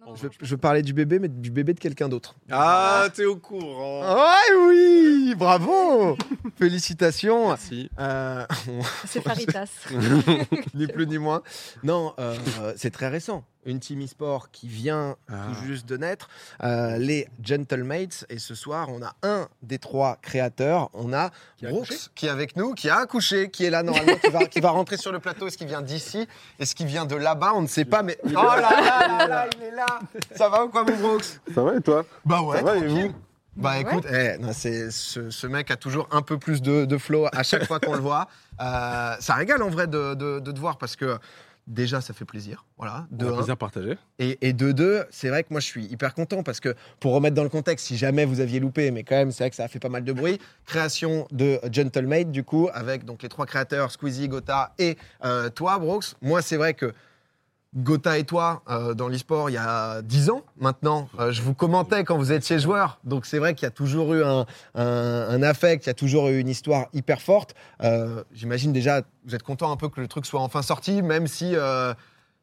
Non, non, Je, parlais du bébé, mais du bébé de quelqu'un d'autre. Ah, t'es au courant. Ouais, oui, bravo Félicitations. Merci. Euh, C'est Faritas. ni plus ni moins. Non, euh, c'est très récent. Une team e-sport qui vient Ah. tout juste de naître, euh, les Gentlemates. Et ce soir, on a un des trois créateurs. On a Qui a Brooks accouché qui est avec nous, qui a accouché, qui est là normalement, qui va, qui va rentrer sur le plateau. Est-ce qu'il vient d'ici Est-ce qu'il vient de là-bas On ne sait pas, mais. Oh là là là là, il est là Ça va ou quoi, mon Brooks? Ça va et toi? Bah ouais. Ça va et vous? Bah Ouais. écoute, eh, non, c'est ce, ce mec a toujours un peu plus de, de flow à chaque fois qu'on le voit. Euh, ça régale en vrai de, de- de te voir parce que déjà ça fait plaisir, voilà. De Un plaisir partagé. Et, et de deux, c'est vrai que moi je suis hyper content parce que pour remettre dans le contexte, si jamais vous aviez loupé, mais quand même c'est vrai que ça a fait pas mal de bruit. Création de Gentlemate du coup avec donc les trois créateurs Squeezie, Gotha et euh, toi Brooks. Moi c'est vrai que Gotha et toi, euh, dans l'e-sport, il y a 10 ans maintenant, euh, je vous commentais quand vous étiez joueur. Donc c'est vrai qu'il y a toujours eu un, affect, il y a toujours eu une histoire hyper forte. Euh, J'imagine déjà, vous êtes content un peu que le truc soit enfin sorti, même si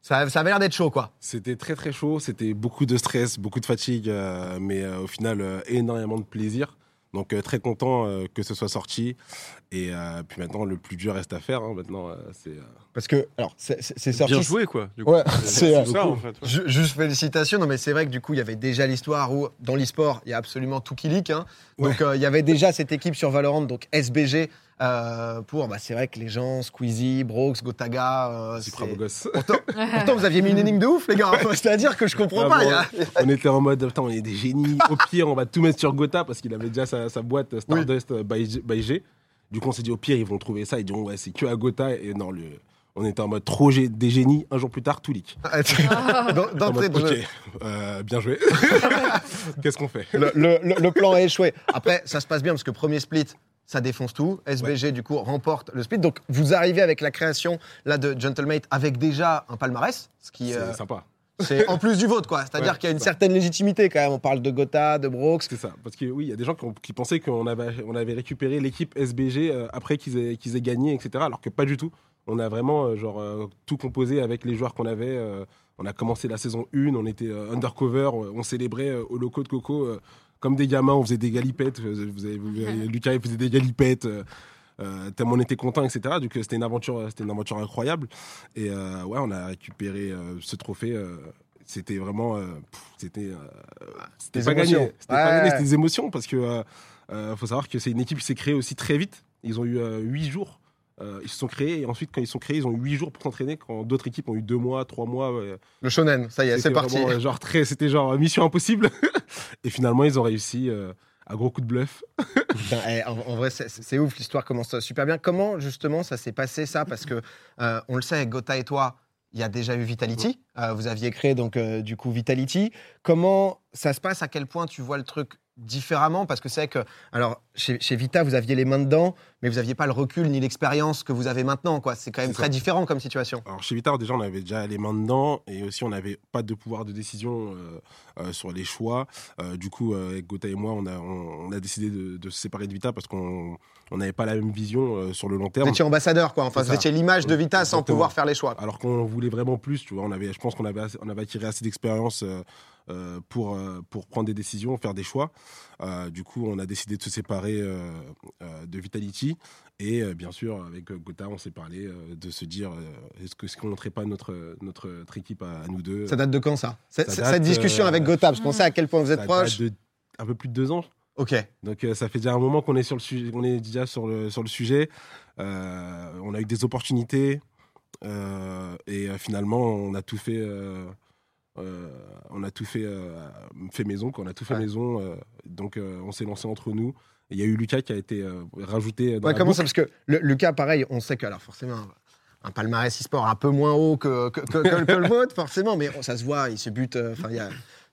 ça, ça avait l'air d'être chaud, quoi. C'était très très chaud, c'était beaucoup de stress, beaucoup de fatigue, mais au final énormément de plaisir. Donc très content que ce soit sorti. Et euh, puis maintenant, le plus dur reste à faire. hein. Maintenant, euh, c'est euh, Parce que, alors, c'est- sorti. Bien joué, quoi. Du coup. Ouais, c'est euh, ça, en fait. ouais. juste félicitations. Non, mais c'est vrai que du coup, il y avait déjà l'histoire où, dans l'e-sport, il y a absolument tout qui leak. hein. Donc, euh, il y avait déjà cette équipe sur Valorant, donc SBG, euh, pour, bah, c'est vrai que les gens, Squeezie, Brooks, Gotaga. euh, c'est. Pourtant, pourtant, vous aviez mis une énigme de ouf, les gars. C'est-à-dire que je comprends Ah pas. bon, il y a- on était en mode, putain, on est des génies. Au pire, on va tout mettre sur Gotha parce qu'il avait déjà sa, sa boîte Stardust by, by G. Du coup, on s'est dit, au pire, ils vont trouver ça. Ils diront, ouais, c'est que à Gotha. Et non, le, on était en mode trop des génies. Un jour plus tard, tout leak. Dans- En D'entrée de jeu. ok, euh, bien joué. Qu'est-ce qu'on fait? Le, le- plan a échoué. Après, ça se passe bien parce que premier split, ça défonce tout. SBG, du coup, remporte le split. Donc, vous arrivez avec la création là, de Gentlemate avec déjà un palmarès, ce qui C'est euh, sympa. C'est en plus du vôtre, quoi. C'est-à-dire Ouais, qu'il y a une ça. certaine légitimité quand même. On parle de Gotha, de Brooks. C'est ça. Parce que oui, il y a des gens qui, ont- qui pensaient qu'on avait, on avait récupéré l'équipe SBG euh, après qu'ils aient, qu'ils aient gagné, etc. Alors que pas du tout. On a vraiment euh, genre, euh, tout composé avec les joueurs qu'on avait. on a commencé la saison 1, on était undercover, on, célébrait au loco de Coco comme des gamins, on faisait des galipettes. Vous avez, vous avez- Lucas il faisait des galipettes. Euh, euh, tellement on était content, etc. Donc euh, c'était une aventure, c'était une aventure incroyable. Et euh, ouais, on a récupéré euh, ce trophée. euh, c'était vraiment, euh, c'était, euh, c'était pas gagné. C'était pas Ouais. gagné, c'était des émotions parce que euh, euh, faut savoir que c'est une équipe qui s'est créée aussi très vite. Ils ont eu euh, huit jours. Euh, ils se sont créés et ensuite quand ils sont créés, ils ont eu huit jours pour s'entraîner. Quand d'autres équipes ont eu deux mois, trois mois. Le shonen, ça y est, c'est parti. euh, genre très, c'était genre mission impossible. et finalement, ils ont réussi euh, à gros coup de bluff. Putain, eh, en, vrai, c'est- ouf, l'histoire commence super bien. Comment, justement, ça s'est passé, ça? Parce que, euh, on le sait, Gotha et toi, il y a déjà eu Vitality. Euh, vous aviez créé, donc, euh, du coup, Vitality. Comment ça se passe? À quel point tu vois le truc différemment? Parce que c'est vrai que, alors, chez, chez Vita, vous aviez les mains dedans, mais vous n'aviez pas le recul ni l'expérience que vous avez maintenant, quoi. C'est quand même très ça. différent comme situation. Alors chez Vitar, déjà, on avait déjà les mains dedans et aussi on n'avait pas de pouvoir de décision euh, sur les choix. Du coup, avec Gotha et moi, on a, on, on a décidé de, de se séparer de Vita parce qu'on on n'avait pas la même vision sur le long Vous terme. étiez ambassadeur, quoi. Enfin, vous étiez l'image de Vita sans pouvoir faire les choix. Alors qu'on voulait vraiment plus, tu vois. On avait, je pense qu'on avait, on avait acquis assez d'expérience euh, euh, pour, euh, pour prendre des décisions, faire des choix. Euh, du coup, on a décidé de se séparer euh, euh, de Vitality. Et euh, bien sûr, avec Gotha, on s'est parlé euh, de se dire euh, est-ce que est-ce qu'on montrait pas notre, notre, notre équipe à, à nous deux Ça date de quand, ça, Cette- discussion euh, avec Gotha, parce qu'on sait à quel point vous êtes proches. de un peu plus de deux ans. Ok. Donc euh, ça fait déjà un moment qu'on est sur le sujet, on est déjà sur le sur le sujet. Euh, on a eu des opportunités et euh, finalement on a tout fait. euh, euh, on a tout fait, euh, fait maison, quoi. on a tout fait Ouais. maison. euh, donc euh, on s'est lancé entre nous. Il y a eu Lucas qui a été euh, rajouté. Dans Ouais, la comment boucle. ça Parce que le, Lucas, pareil, on sait que, alors forcément, un palmarès e-sport un peu moins haut que, que, que- que- que le vôtre, forcément, mais ça se voit, il se bute. euh, Enfin.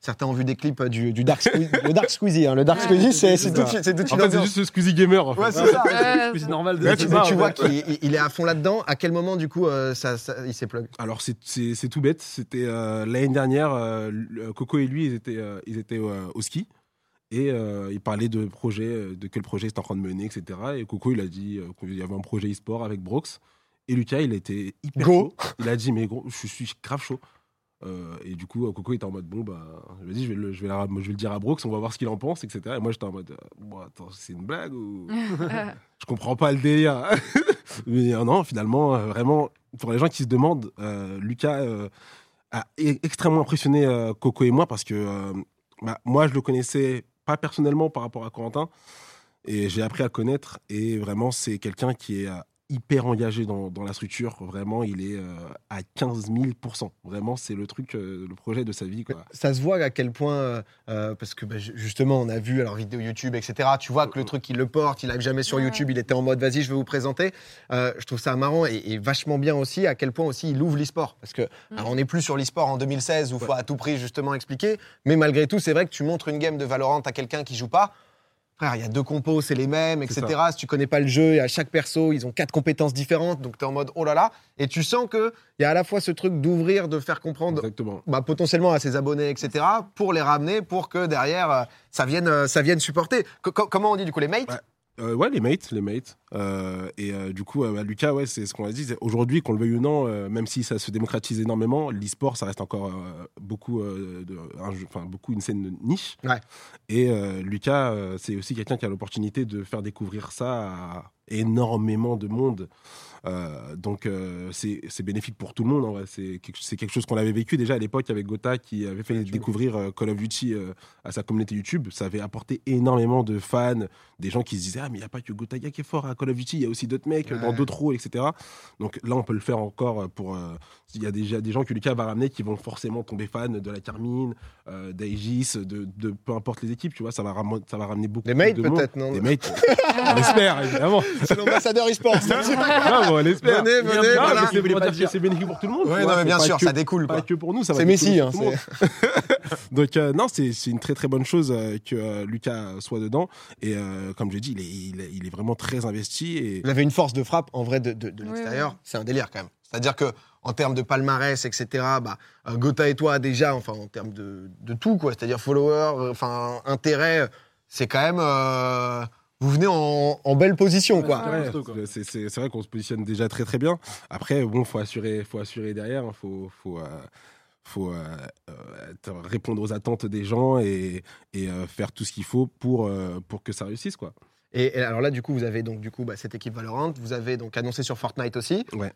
Certains ont vu des clips du, du Dark Squeezie. Le Dark Squeezie, hein. le Dark Squeezie, c'est tout, de suite- c'est tout fait, c'est juste ce Squeezie Gamer. en fait. Ouais, c'est ça. Ouais, C'est normal de Mais Ouais, tu, mais tu vois qu'il il- il est à fond là-dedans. À quel moment, du coup, euh, ça, ça- il s'est plug? Alors c'est- tout bête. C'était euh, l'année dernière, euh, le- Coco et lui, ils étaient, euh, ils étaient euh, au ski. Et euh, ils parlaient de projet, euh, de quel projet c'était en train de mener, etc. Et Coco, il a dit euh, qu'il y avait un projet e-sport avec Brooks. Et Lucas, il était hyper Go. chaud. Il a dit, mais gros, je suis grave chaud. Euh, et du coup, Coco était en mode bon, bah, dis, je vais, le, je, vais la- je vais le dire à Brooks, on va voir ce qu'il en pense, etc. Et moi, j'étais en mode, euh, bon, attends, c'est une blague ou? je comprends pas le délire. Mais euh, non, finalement, euh, vraiment, pour les gens qui se demandent, euh, Lucas euh, a e- extrêmement impressionné euh, Coco et moi parce que euh, bah, moi, je le connaissais pas personnellement par rapport à Corentin et j'ai appris à connaître. Et vraiment, c'est quelqu'un qui est euh, hyper engagé dans, dans la structure. Vraiment, il est euh, à 15 000% Vraiment, c'est le truc, euh, le projet de sa vie. Quoi. Ça se voit à quel point, euh, parce que bah, ju- justement, on a vu alors vidéo YouTube, etc. Tu vois que le truc, il le porte, il n'arrive jamais sur Ouais. YouTube, il était en mode vas-y, je vais vous présenter. Euh, je trouve ça marrant et, et vachement bien aussi à quel point aussi il ouvre l'e-sport. Parce que alors, on n'est plus sur l'e-sport en 2016 où il faut à tout prix justement expliquer. Mais malgré tout, c'est vrai que tu montres une game de Valorant à quelqu'un qui joue pas. Frère, il y a deux compos, c'est les mêmes, etc. Si tu connais pas le jeu, et à chaque perso, ils ont quatre compétences différentes, donc tu es en mode oh là là. Et tu sens qu'il y a à la fois ce truc d'ouvrir, de faire comprendre bah, potentiellement à ses abonnés, etc., pour les ramener, pour que derrière, euh, ça, vienne, euh, ça vienne supporter. Co- co- comment on dit du coup les mates? Ouais. Euh, ouais, les mates, les mates. Euh, et euh, du coup, bah, Lucas, ouais, c'est ce qu'on a dit. Aujourd'hui, qu'on le veuille ou non, même si ça se démocratise énormément, l'e-sport, ça reste encore beaucoup, de, un jeu- enfin, beaucoup une scène de niche. Ouais. Et Lucas, c'est aussi quelqu'un qui a l'opportunité de faire découvrir ça à énormément de monde. Euh, donc, euh, c'est bénéfique pour tout le monde. C'est quelque, chose qu'on avait vécu déjà à l'époque avec Gotha qui avait fait découvrir euh, Call of Duty euh, à sa communauté YouTube. Ça avait apporté énormément de fans, des gens qui se disaient Ah, mais il n'y a pas que Gotaga qui est fort à Call of Duty, il y a aussi d'autres mecs dans d'autres rôles, etc. Donc là, on peut le faire encore pour. Il y a déjà des gens que Lucas va ramener qui vont forcément tomber fans de la Carmine, d'Aegis, de, de peu importe les équipes, tu vois, ça va, ça va ramener beaucoup Les mates de peut-être, non? Les mates, on l'espère, évidemment. C'est l'ambassadeur e-sport. Non, bon, on l'espère. Venez, Non, venez, mais voilà. c'est que bénéfique pour tout le monde. tu Oui, vois, non, mais c'est bien pas sûr, que- ça découle. Pas quoi. que pour nous, ça va C'est Messi. pour hein, tout le monde. c'est- Donc euh, non, c'est c'est une très très bonne chose euh, que euh, Lucas soit dedans. Et euh, comme je dis, il est, il, est, il est vraiment très investi. Et Vous avez une force de frappe, en vrai, de, de- de Oui, l'extérieur. C'est un délire, quand même. C'est-à-dire que en termes de palmarès, etc., bah, euh, Gotha et toi, déjà, enfin, en termes de, de tout, quoi. C'est-à-dire followers, euh, enfin, intérêt, c'est quand même... euh, vous venez en, en belle position, quoi. Ouais, c'est- vrai qu'on se positionne déjà très très bien. Après, bon, faut assurer, faut assurer derrière. Il faut, faut, euh, faut euh, euh, répondre aux attentes des gens et, et euh, faire tout ce qu'il faut pour, euh, pour que ça réussisse, quoi. Et, et alors là, du coup, vous avez donc du coup bah, cette équipe Valorant. Vous avez donc annoncé sur Fortnite aussi. Ouais.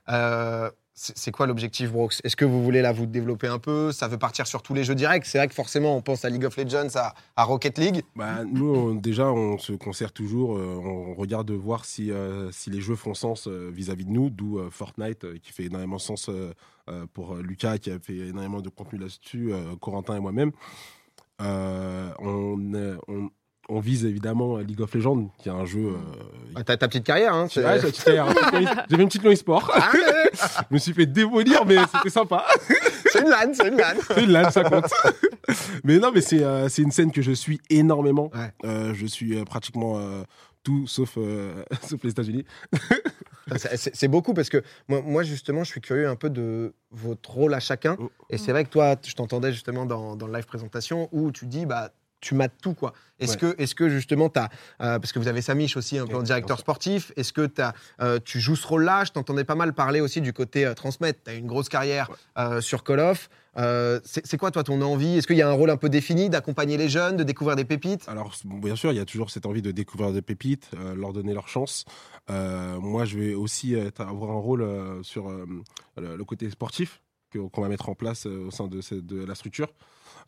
C'est quoi l'objectif, Brooks? Est-ce que vous voulez là vous développer un peu? Ça veut partir sur tous les jeux directs. C'est vrai que forcément, on pense à League of Legends, à, Rocket League. Bah, nous, déjà, on se concert toujours. euh, on regarde de voir si, euh, si les jeux font sens euh, vis-à-vis de nous, d'où Fortnite, qui fait énormément sens pour Lucas, qui a fait énormément de contenu là-dessus, Corentin et moi-même. On, on vise évidemment League of Legends, qui est un jeu. euh, Ah, T'as ta petite carrière, hein Ouais, petite carrière, une petite carrière. J'avais une petite e-sport. Allez Je me suis fait démolir, mais c'était sympa. C'est une LAN, c'est une LAN. C'est une LAN, ça compte. mais non, mais c'est euh, une scène que je suis énormément. Ouais. Euh, je suis euh, pratiquement euh, tout sauf, euh, sauf les États-Unis. C'est- C'est c'est beaucoup parce que moi, moi, justement, je suis curieux un peu de votre rôle à chacun. Oh. Et c'est vrai que toi, je t'entendais justement dans, dans le live présentation où tu dis, bah, tu mates tout, quoi. Est-ce Ouais. que, est que justement, tu as. parce que vous avez Samish aussi, un peu en directeur sportif. Est-ce que as, euh, tu joues ce rôle-là? Je t'entendais pas mal parler aussi du côté euh, transmettre. Tu as une grosse carrière euh, sur Call of. Euh, c'est quoi, toi, ton envie? Est-ce qu'il y a un rôle un peu défini d'accompagner les jeunes, de découvrir des pépites? Alors, bon, bien sûr, il y a toujours cette envie de découvrir des pépites, euh, leur donner leur chance. Euh, moi, je vais aussi euh, avoir un rôle euh, sur euh, le, le côté sportif qu'on va mettre en place euh, au sein de, la structure.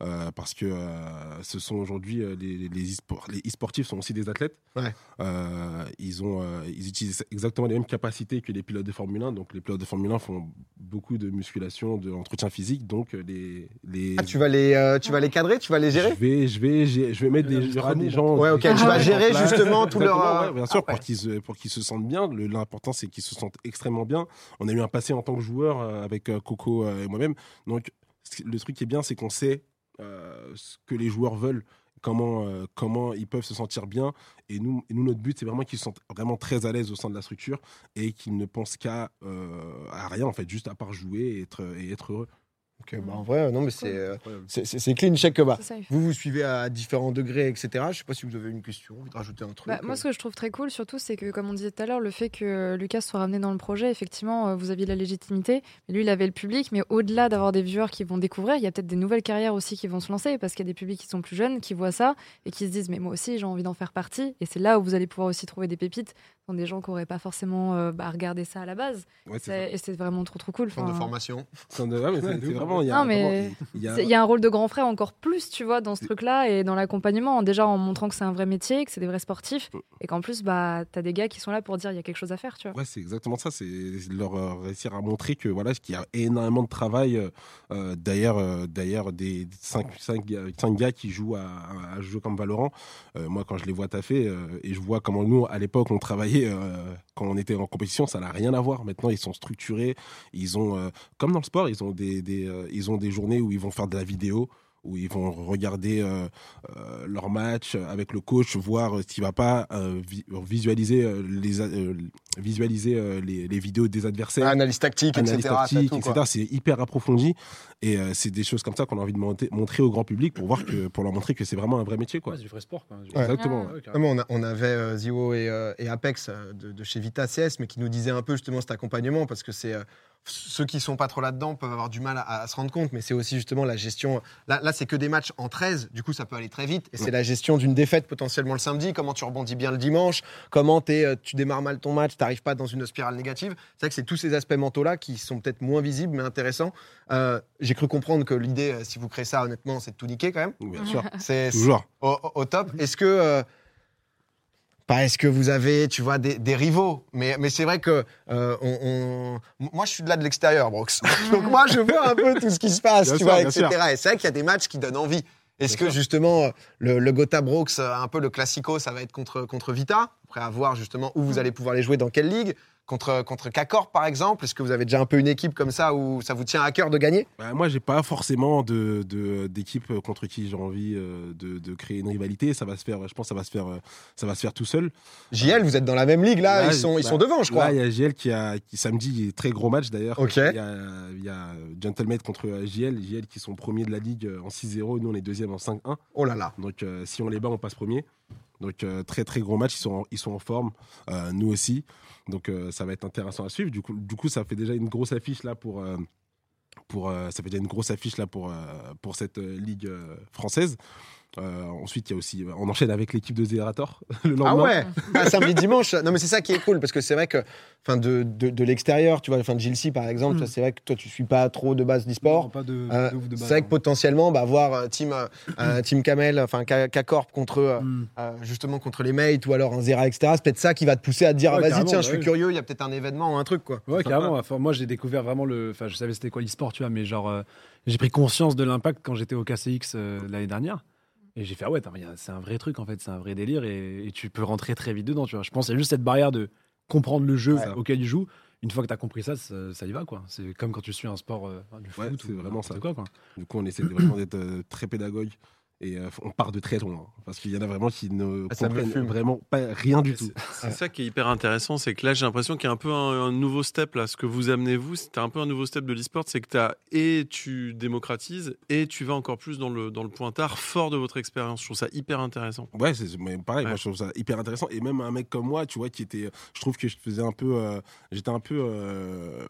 Euh, parce que euh, ce sont aujourd'hui euh, les, les, e-sport- les e-sportifs sont aussi des athlètes. Ouais. Ils, ont, ils utilisent exactement les mêmes capacités que les pilotes de Formule 1. Donc les pilotes de Formule 1 font beaucoup de musculation, de l'entretien physique. Donc euh, les, les Ah, tu vas, les, euh, tu vas les cadrer Tu vas les gérer je vais, je vais, je vais mettre des, il y aura des gens. Ouais, ok. des tu vas gérer justement tout leur. Euh, ouais, bien sûr, ah, ouais. pour qu'ils se, pour qu'ils se sentent bien. L'important, c'est qu'ils se sentent extrêmement bien. On a eu un passé en tant que joueur euh, avec euh, Coco euh, et moi-même. Donc, le truc qui est bien, c'est qu'on sait euh, ce que les joueurs veulent, comment, euh, comment ils peuvent se sentir bien. Et nous, nous notre but, c'est vraiment qu'ils se sentent vraiment très à l'aise au sein de la structure et qu'ils ne pensent qu'à euh, rien, en fait, juste à part jouer être, et être heureux. Donc, euh, bah, en vrai, non, mais c'est euh, c'est- clean. Que bah, vous vous suivez à différents degrés, etc. Je sais pas si vous avez une question, envie de rajouter un truc. Bah, moi, euh. ce que je trouve très cool, surtout, c'est que, comme on disait tout à l'heure, le fait que Lucas soit ramené dans le projet, effectivement, euh, vous aviez la légitimité. Lui, il avait le public. Mais au-delà d'avoir des viewers qui vont découvrir, il y a peut-être des nouvelles carrières aussi qui vont se lancer parce qu'il y a des publics qui sont plus jeunes, qui voient ça et qui se disent, mais moi aussi, j'ai envie d'en faire partie. Et c'est là où vous allez pouvoir aussi trouver des pépites dans des gens qui n'auraient pas forcément euh, bah, regardé ça à la base. Ouais, c'est C'est- Et c'est vraiment trop, trop cool. Centre de Enfin, formation. mais c'est- Ouais, de c'est vraiment. il y a Non, mais vraiment- il y a- C'est- Il y a un rôle de grand frère encore plus, tu vois, dans ce truc-là et dans l'accompagnement. Déjà en montrant que c'est un vrai métier, que c'est des vrais sportifs et qu'en plus, bah, t'as des gars qui sont là pour dire il y a quelque chose à faire, tu vois. Ouais, c'est exactement ça. C'est leur euh, réussir à montrer que voilà, qu'il y a énormément de travail. euh, euh, d'ailleurs, euh, d'ailleurs, des 5, gars qui jouent à, à, à jouer comme Valorant. euh, moi, quand je les vois taffer euh, et je vois comment nous, à l'époque, on travaillait euh, quand on était en compétition, ça n'a rien à voir. Maintenant, ils sont structurés. Ils ont, euh, comme dans le sport, ils ont des, euh, ils ont des journées où ils vont faire de la vidéo où ils vont regarder euh, euh, leur match avec le coach, voir euh, ce qui va pas, euh, vi- visualiser euh, les, euh, visualiser euh, les, les vidéos des adversaires, Analyse tactique, analyse etc. tactique. C'est hyper approfondi et euh, c'est des choses comme ça qu'on a envie de monter- montrer au grand public pour voir que, pour leur montrer que c'est vraiment un vrai métier, quoi. Ouais, c'est du vrai sport. Quoi. Ouais. Exactement. Ouais, mais on, a- on avait euh, Zio et, euh, et Apex euh, de, de chez Vita CS, mais qui nous disaient un peu justement cet accompagnement, parce que c'est euh, ceux qui sont pas trop là-dedans peuvent avoir du mal à, à se rendre compte, mais c'est aussi justement la gestion. Là, là c'est que des matchs en 13, du coup ça peut aller très vite, et c'est la gestion d'une défaite potentiellement le samedi, comment tu rebondis bien le dimanche, comment euh, tu démarres mal ton match, t'arrives pas dans une spirale négative. C'est vrai que c'est tous ces aspects mentaux-là qui sont peut-être moins visibles, mais intéressants. Euh, J'ai cru comprendre que l'idée, euh, si vous créez ça honnêtement, c'est de tout niquer quand même. Bien sûr. C'est Toujours. au, au- au top. Est-ce que, euh, pas est-ce que vous avez, tu vois, des, des rivaux, mais, mais c'est vrai que euh, on, on- moi je suis de là de l'extérieur, Brox. Donc moi je vois un peu tout ce qui se passe, Bien tu sûr, vois, etc. sûr. Et c'est vrai qu'il y a des matchs qui donnent envie. Est-ce que sûr. justement le, le Gotha Brox, euh, un peu le classico, ça va être contre, contre Vita, après à voir justement où vous allez pouvoir les jouer, dans quelle ligue? Contre, contre K-Corp par exemple Est-ce que vous avez déjà un peu une équipe comme ça où ça vous tient à cœur de gagner? Bah, moi, j'ai pas forcément de, de- d'équipe contre qui j'ai envie euh, de, de créer une rivalité. Ça va se faire, je pense, que ça va se faire, euh, ça va se faire tout seul. JL, vous êtes dans la même ligue là, Là, ils, sont, ils bah, sont devant, je crois. Là, il y a JL qui a, qui samedi, il y a très gros match d'ailleurs. Ok. Il y a, il y a Gentleman contre JL, JL qui sont premiers de la ligue euh, en 6-0, nous on est deuxième en 5-1. Oh là là. Donc euh, si on les bat, on passe premier. Donc euh, très très gros match, ils sont en, ils sont en forme, euh, nous aussi. Donc euh, ça va être intéressant à suivre. Du coup, du coup, ça fait déjà une grosse affiche là pour. pour, ça fait déjà une grosse affiche là pour, pour cette ligue française. Euh, ensuite, il y a aussi, on enchaîne avec l'équipe de Zerator le lendemain. Ah ouais Ah, Samedi, dimanche. Non, mais c'est ça qui est cool, parce que c'est vrai que enfin, de, de, de l'extérieur, tu vois, enfin, de Gilles par exemple, Mm. c'est vrai que toi, tu suis pas trop de base d'e-sport. Non, pas de, Euh, de ouf de c'est vrai que hein. potentiellement, bah, voir euh, team, euh, euh, team Kamel, enfin K-Corp contre euh, Mm. euh, justement contre les mates ou alors un Zera, etc. C'est peut-être ça qui va te pousser à te dire Ouais, ah, vas-y, tiens, bah je suis oui. curieux, il y a peut-être un événement ou un truc quoi. Ouais, carrément. Enfin, moi, j'ai découvert vraiment le. Enfin, je savais c'était quoi l'e-sport, tu vois, mais genre, euh, j'ai pris conscience de l'impact quand j'étais au KCX euh, l'année dernière. Et j'ai fait, ah ouais, c'est un vrai truc, en fait, c'est un vrai délire, et, et tu peux rentrer très vite dedans, tu vois. Je pense qu'il y a juste cette barrière de comprendre le jeu Ouais. auquel il joue. Une fois que tu as compris ça, ça, ça y va, quoi. C'est comme quand tu suis un sport euh, du Ouais, foot c'est ou vraiment ça. Quoi, quoi. Du coup, on essaie vraiment d'être euh, très pédagogue. Et euh, on part de très loin. hein, parce qu'il y en a vraiment qui ne Ah, comprennent vraiment pas rien du tout. C'est ça qui est hyper intéressant, c'est que là j'ai l'impression qu'il y a un peu un, un nouveau step là. Ce que vous amenez vous, c'est un peu un nouveau step de l'e-sport, c'est que as, et tu démocratises et tu vas encore plus dans le, dans le pointard fort de votre expérience. Je trouve ça hyper intéressant. Ouais, c'est pareil, Ouais. moi je trouve ça hyper intéressant. Et même un mec comme moi, tu vois, qui était. Je trouve que je faisais un peu. euh, J'étais un peu. euh,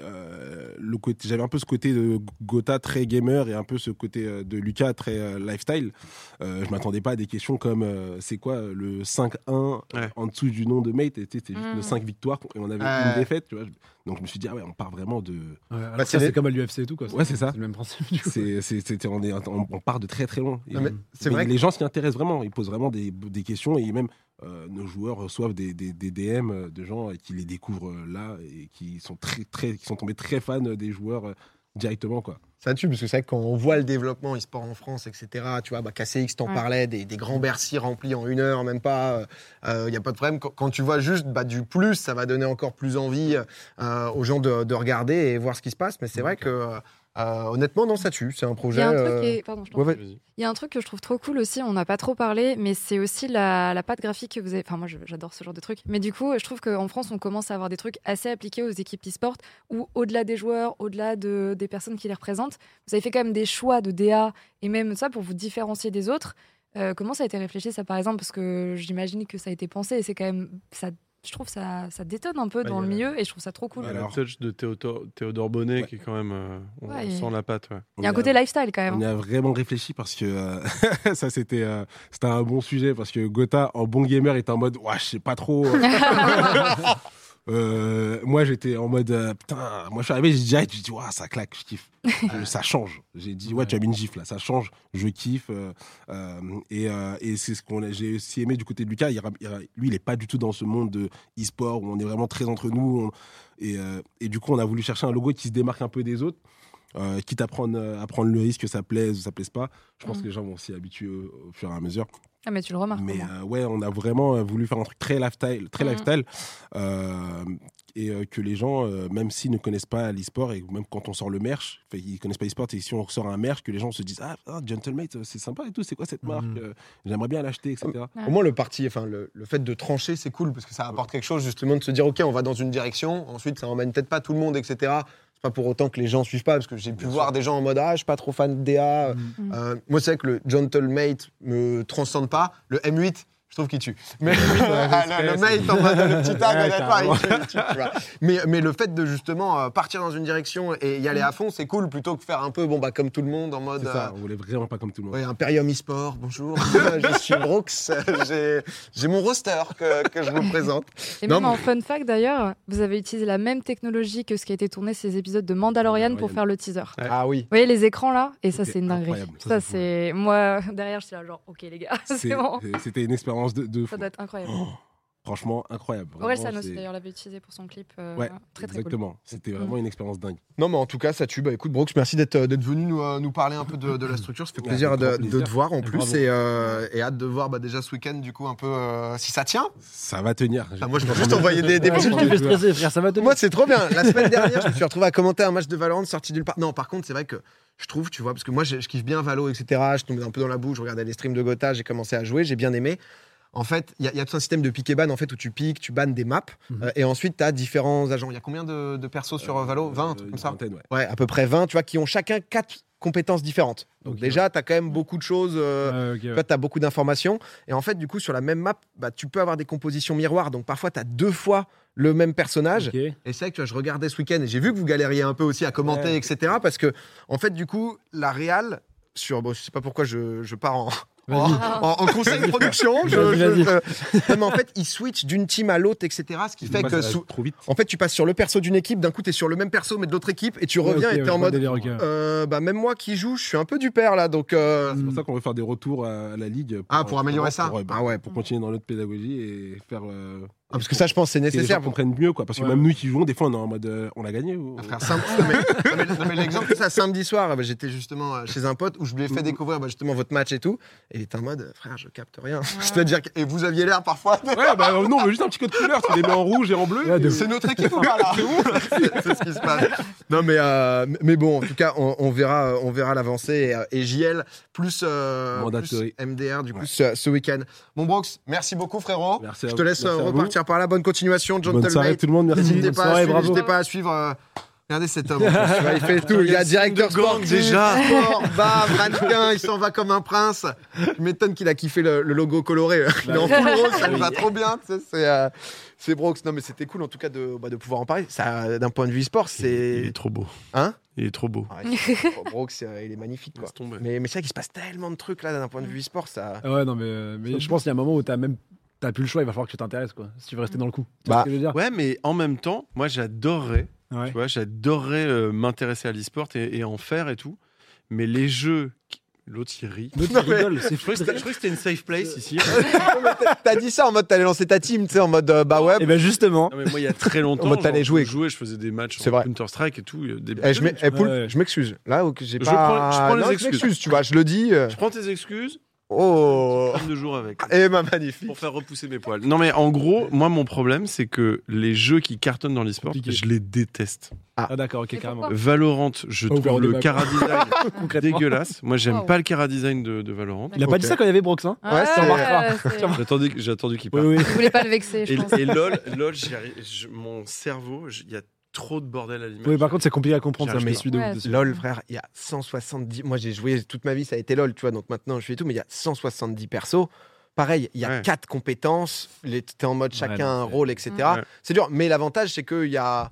euh, le côté j'avais un peu ce côté de Gotha très gamer et un peu ce côté euh, de Lucas très euh, lifestyle euh, je m'attendais pas à des questions comme euh, c'est quoi le 5-1 Ouais. en dessous du nom de mate? C'était juste Mm. le 5 victoires et on avait une défaite tu vois donc je me suis dit ah ouais on part vraiment de Ouais, Bah, c'est ça, les- c'est comme à l'UFC et tout, quoi. Ouais, c'est ça. C'est le même principe, du coup. c'est c'est- c'était on, est, on, on part de très très loin Et- Non, mais c'est mais vrai que- les gens s'y intéressent vraiment ils posent vraiment des, des questions et même euh, nos joueurs reçoivent des, des, des DM euh, de gens euh, qui les découvrent euh, là et qui sont très très qui sont tombés très fans des joueurs euh, directement quoi Ça tue, parce que c'est vrai que quand on voit le développement e-sport en France, etc., tu vois, bah, KCX t'en Ouais. parlait, des, des grands Bercy remplis en une heure, même pas, il n'y a pas de problème. Quand, quand tu vois juste bah, du plus, ça va donner encore plus envie euh, aux gens de, de regarder et voir ce qui se passe. Mais c'est vrai que euh, Euh, honnêtement, non, ça tue. C'est un Il y projet. a un truc euh, qui est- pardon, je t'en ouais, ouais. Vas-y. Il y a un truc que je trouve trop cool aussi, on n'a pas trop parlé, mais c'est aussi la, la patte graphique que vous avez. Enfin, moi, j'adore ce genre de trucs. Mais du coup, je trouve qu'en France, on commence à avoir des trucs assez appliqués aux équipes e-sport, où au-delà des joueurs, au-delà de, des personnes qui les représentent, vous avez fait quand même des choix de DA et même ça pour vous différencier des autres. Euh, comment ça a été réfléchi, ça, par exemple? Parce que j'imagine que ça a été pensé et c'est quand même. Ça, je trouve ça, ça détonne un peu Bah, dans le milieu et je trouve ça trop cool. Il y a Alors- le touch de Théodore, Théodore Bonnet Ouais. qui est quand même. euh, on Ouais, sent et- la patte. Ouais. Il y a un On côté lifestyle quand même. On y a vraiment réfléchi parce que euh, ça c'était euh, c'était un bon sujet parce que Gotha en bon gamer était en mode ouais je sais pas trop. Euh, moi j'étais en mode euh, putain moi je suis arrivé j'ai dit j'ai dit Ouah, ça claque je kiffe. Ça change. J'ai dit ouais tu as mis une gifle là ça change. Je kiffe euh, et, et c'est ce qu'on a- j'ai aussi aimé du côté de Lucas. Il, il lui il est pas du tout dans ce monde de e-sport où on est vraiment très entre nous on- et, et du coup on a voulu chercher un logo qui se démarque un peu des autres euh, quitte à prendre, à prendre le risque que ça plaise ou ça plaise pas. Je pense Mm. que les gens vont s'y habituer au, au fur et à mesure. Ah, mais tu le remarques. Mais euh, ouais, on a vraiment euh, voulu faire un truc très lifestyle, très Mm. lifestyle euh, et euh, que les gens, euh, même s'ils ne connaissent pas l'e-sport et même quand on sort le merch, ils connaissent pas l'e-sport et si on sort un merch, que les gens se disent ah, ah, Gentlemate, c'est sympa et tout, c'est quoi cette marque. Euh, J'aimerais bien l'acheter, etc. Ouais. Au moins, le parti, enfin, le, le fait de trancher, c'est cool parce que ça apporte quelque chose, justement, de se dire, OK, on va dans une direction. Ensuite, ça emmène peut-être pas tout le monde, etc. Pas pour autant que les gens suivent pas parce que j'ai pu voir sûr. des gens en mode, ah, je suis pas trop fan de DA. Mm. Euh, moi, c'est vrai que le Gentlemate me transcende pas. Le M8, je trouve qu'il tue. Mais Ah, le, le mate en mode le petit tag, Ouais, honnêtement, il tue, il tue, tu vois. mais, mais le fait de justement euh, partir dans une direction et y aller à fond, c'est cool plutôt que faire un peu, bon, bah, comme tout le monde en mode. C'est ça, euh, on voulait vraiment pas comme tout le monde. Ouais, Imperium eSport, bonjour. je suis Brooks. J'ai- J'ai mon roster que, que je vous présente. Et Non, même en mais- fun fact d'ailleurs, vous avez utilisé la même technologie que ce qui a été tourné ces épisodes de Mandalorian pour faire le teaser. Ouais. Ah oui. Vous voyez les écrans là? Et ça c'est une dinguerie. Ça, Ça, c'est moi derrière je suis là genre ok les gars c'est C'est- bon. C'était une expérience de, de Ça fou. doit être incroyable. Oh, franchement, incroyable. Aurel Vraiment, San aussi c'est- d'ailleurs l'avait utilisé pour son clip. euh, Ouais, très très cool. exactement. C'était vraiment une expérience dingue. Non, mais en tout cas, ça tue. Bah, écoute, Brooks, merci d'être euh, d'être venu nous, euh, nous parler un peu de, de la structure. Ça fait Ouais, plaisir, de, te voir en Et plus. Et, euh, et hâte de voir bah, déjà ce week-end, du coup, un peu euh, si ça tient. Ça va tenir. Ah, moi, je peux juste envoyer des, des petits Moi, c'est trop bien. La semaine dernière, je me suis retrouvé à commenter un match de Valorant sorti nulle part. Non, par contre, c'est vrai que je trouve, tu vois, parce que moi, je, je kiffe bien Valo, etc. Je tombais un peu dans la bouche, je regardais les streams de Gotha, j'ai commencé à jouer, j'ai bien aimé. En fait, il y, a- il y a tout un système de pick et ban en fait, où tu piques, tu bannes des maps, Mhm. euh, et ensuite, tu as différents agents. Il y a combien de, de persos sur euh, Valo? 20, un truc Une comme ça ouais. Ouais, à peu près 20, tu vois, qui ont chacun quatre compétences différentes. Donc déjà, tu as quand même beaucoup de choses. euh, Ouais, ouais. tu as beaucoup d'informations. Et en fait, du coup, sur la même map, bah, tu peux avoir des compositions miroirs. Donc parfois, tu as deux fois le même personnage. Et c'est vrai que tu vois, je regardais ce week-end et j'ai vu que vous galériez un peu aussi à commenter, Ouais. etc. Parce que, en fait, du coup, la Real, sur, bon, je sais pas pourquoi je, je pars en, en, Vas-y. en- en conseil de production, je, je- vas-y. je- non, mais en fait, ils switchent d'une team à l'autre, etc. Ce qui fait que, sous- trop vite. en fait, tu passes sur le perso d'une équipe, d'un coup, tu es sur le même perso, mais de l'autre équipe, et tu Ouais, reviens et ouais, tu es en mode. délire, euh, bah, même moi qui joue, je suis un peu du père là, donc. euh, C'est pour ça qu'on veut faire des retours à la ligue. Ah, pour améliorer ça pour, bah, Ah ouais. pour continuer dans notre pédagogie et faire. euh, Ah, parce que ça, je pense, c'est nécessaire. comprennent mieux, quoi. Parce que Ouais. même nous qui jouons, des fois, on est en mode. euh, on a gagné ou. Ah, frère, sam- non, mais, non, mais- non, mais l'exemple, c'est ça, samedi soir, bah, j'étais justement euh, chez un pote où je lui ai fait découvrir bah, justement votre match et tout. Et il était en mode, frère, je capte rien. C'est-à-dire que, et vous aviez l'air parfois. de- Ouais, bah non, on veut juste un petit code couleur. Tu les mets en rouge et en bleu. Et- C'est notre équipe là C'est c'est ce qui se passe. Non mais euh, mais bon, en tout cas, on, on verra, on verra l'avancée et, et JL plus, euh, plus MDR du coup Ouais. ce, ce week-end. Bon Brox, merci beaucoup frérot. Merci Je te laisse Merci euh, à par là. Bonne continuation, Bonne soirée tout le monde. Merci. N'hésitez pas, à soirée, suivre- bravo. n'hésitez pas à suivre. euh, Regardez cet homme, tu il fait tout. Il y a directeur de sportif, déjà. sport, bam, mannequin, il s'en va comme un prince. Je m'étonne qu'il a kiffé le, le logo coloré. Il est en full rose, ça lui va trop bien. tu sais, C'est euh, c'est Brox. Non, mais c'était cool en tout cas de, bah, de pouvoir en parler. Ça, D'un point de vue sport, Il est c'est. trop beau. Hein? Il est trop beau. Ouais, c'est- Brox, euh, il est magnifique. Quoi. Mais, mais c'est vrai qu'il se passe tellement de trucs là d'un point de vue sport. Ça... Ah ouais, non, mais, euh, mais je pense qu'il y a un moment où t'as même t'as plus le choix, il va falloir que tu t'intéresses, quoi. Si tu veux rester dans le coup. Tu vois Bah, ce que je veux dire? Ouais, mais en même temps, moi j'adorerais, Ouais. tu vois, j'adorerais euh, m'intéresser à l'e-sport et, et en faire et tout. Mais les jeux, l'autre il rit. L'autre, Non, il rigole, c'est Je fou. croyais que c'était- je une safe place ici. T'as dit ça en mode t'allais lancer ta team, tu sais, en mode euh, bah ouais. Et ben justement, Non, mais moi, il y a très longtemps, En mode, t'allais genre, jouer. je je faisais des matchs C'est en vrai. Counter-Strike et tout. Des... Eh, je m'ex- eh, je m'excuse. Là, j'ai Je pas. prends- je prends les Non, excuses. m'excuse, tu vois, je le dis. euh, Je prends tes excuses, Oh de jour avec. Eh ben magnifique. Pour faire repousser mes poils. Non, mais en gros, moi, mon problème, c'est que les jeux qui cartonnent dans l'e-sport, je les déteste. Ah, d'accord, ok, carrément. Valorant, je trouve le cara design dégueulasse. Moi, j'aime pas le cara design de, de Valorant. Il a pas dit ça quand il y avait Brox, hein Ouais, c'est- J'attendais j'ai attendu qu'il Oui, parte. oui. Vous voulez pas le vexer, je Et, pense. et LOL, LOL je- mon cerveau, je- il y a trop de bordel à l'image. Oui, par contre, c'est compliqué à comprendre, ça, suis de Ouais, ouf dessus. LOL, frère, il y a 170. Moi, j'ai joué toute ma vie, ça a été LOL, tu vois. Donc maintenant, je fais tout, mais il y a 170 persos. Pareil, il y a Ouais. quatre compétences. Les- T'es en mode chacun un rôle, etc. Ouais. C'est dur. Mais l'avantage, c'est qu'il y a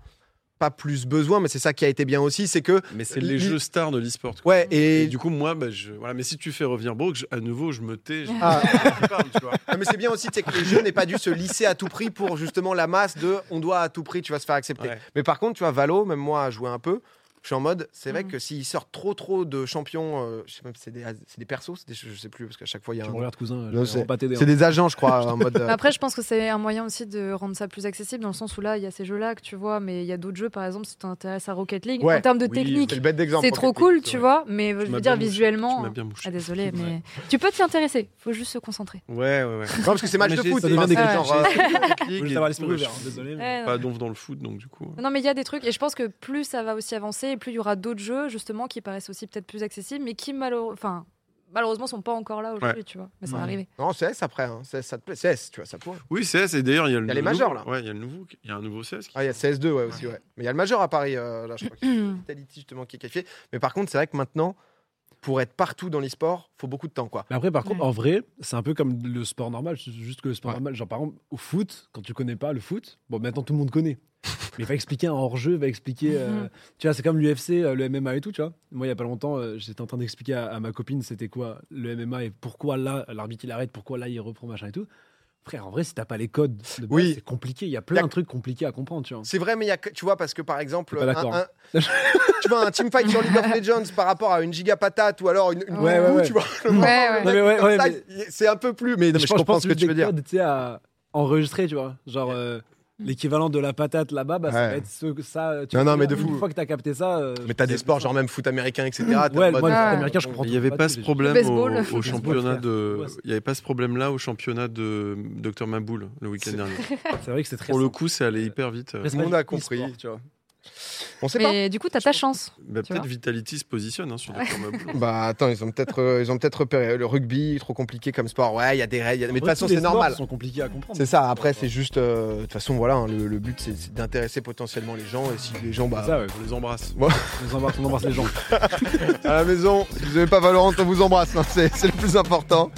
pas plus besoin, mais c'est ça qui a été bien aussi, c'est que Mais c'est les jeux stars de l'e-sport. ouais Et et du coup, moi, bah, je... voilà. mais si tu fais revenir Brook, je- à nouveau, je me tais. Je... Ah. je parle, tu vois. Ah, mais c'est bien aussi c'est que les jeux n'aient pas dû se lisser à tout prix pour justement la masse de on doit à tout prix tu vas se faire accepter. Ouais. Mais par contre tu vois Valo même moi à jouer un peu je suis en mode c'est vrai Mhm. que s'ils sortent trop trop de champions euh, je sais même c'est des c'est des persos c'est des- je sais plus parce qu'à chaque fois il y a Tu un regardes, cousin, c'est- pas des agents je crois en mode euh, Après, je pense que c'est un moyen aussi de rendre ça plus accessible, dans le sens où là, il y a ces jeux-là que tu vois, mais il y a d'autres jeux, par exemple, si tu t'intéresses à Rocket League, Ouais. en termes de Oui, technique, c'est trop cool, League, tu ouais. vois, mais je Tu veux dire, mouché. visuellement. Tu m'as bien. Ah, désolé, Ouais. mais tu peux t'y intéresser, faut juste se concentrer. Ouais, ouais, ouais. non parce que c'est match de foot ça c'est devient des euh, juste avoir l'esprit ouvert, désolé. Pas donf dans le foot, donc du coup. Non, mais il y a des trucs, et je pense que plus ça va aussi avancer, et plus il y aura d'autres jeux, justement, qui paraissent aussi peut-être plus accessibles, mais qui malheure- enfin, malheureusement sont pas encore là aujourd'hui, tu vois. Mais ça va Ouais. arriver. non CS après hein. CS, ça te plaît CS tu vois ça pourrait Oui, CS, et d'ailleurs, il y a le Il y a les majors, là. Ouais, il y a le nouveau, il y a un nouveau CS. qui- ah il y a CS2 ouais aussi ouais mais il y a le major à Paris euh, là je crois Vitality justement qui est qualifié mais par contre c'est vrai que maintenant pour être partout dans l'e-sport faut beaucoup de temps quoi Mais après, par contre, Ouais. en vrai, c'est un peu comme le sport normal. c'est Juste que le sport Ouais. normal, genre par exemple, au foot, quand tu connais pas le foot, bon, maintenant tout le monde connaît. Mais il va expliquer un hors-jeu, va expliquer. euh, Mhm. tu vois, c'est comme l'UFC, euh, le MMA et tout, tu vois. Moi, il y a pas longtemps, euh, j'étais en train d'expliquer à, à ma copine c'était quoi le MMA et pourquoi là, l'arbitre il arrête, pourquoi là il reprend, machin et tout. Frère, en vrai, si t'as pas les codes de base, Oui. c'est compliqué. Il y a Y plein a- de trucs compliqués à comprendre, tu vois. C'est vrai, mais il y a, que- tu vois, parce que par exemple, un- un- tu vois, un teamfight sur League of Legends par rapport à une giga patate ou alors une, une Ouais, ouais, ouais. tu vois, c'est un peu plus, mais, non, mais je, pense- comprends pense ce que tu veux dire. codes, tu sais, à enregistrer, tu vois. Genre, euh, l'équivalent de la patate là-bas, bah, ça va être ce- ça. Tu Non, vois, non, mais de une fou. fois que t'as capté ça. euh, Mais t'as des sports genre même foot américain, etc. en Ouais, moi, foot américain, je comprends Il n'y avait pas ce problème baseball. au, championnat de. Il n'y avait pas ce problème-là au championnat de Dr Maboul le week-end dernier. C'est vrai que c'est très Pour le coup, c'est allé hyper vite. Tout le monde a compris. e-sport, tu vois. On sait pas. Mais du coup, t'as ta chance. Bah, Peut-être. Vitality se positionne hein, sur Maboul. Bah attends, ils ont peut-être, euh, ils ont peut-être repéré le rugby, trop compliqué comme sport. Ouais, il y a des règles, mais de toute façon les c'est sports normal. sont compliqués à comprendre. C'est ça. Après, c'est juste, euh, de toute façon, voilà, hein, le, le but c'est d'intéresser potentiellement les gens et si les gens, bah, ça, ouais. On les embrasse. On embrasse, on embrasse les gens. à la maison, si vous n'avez pas Valorant, on vous embrasse. hein, c'est le plus important.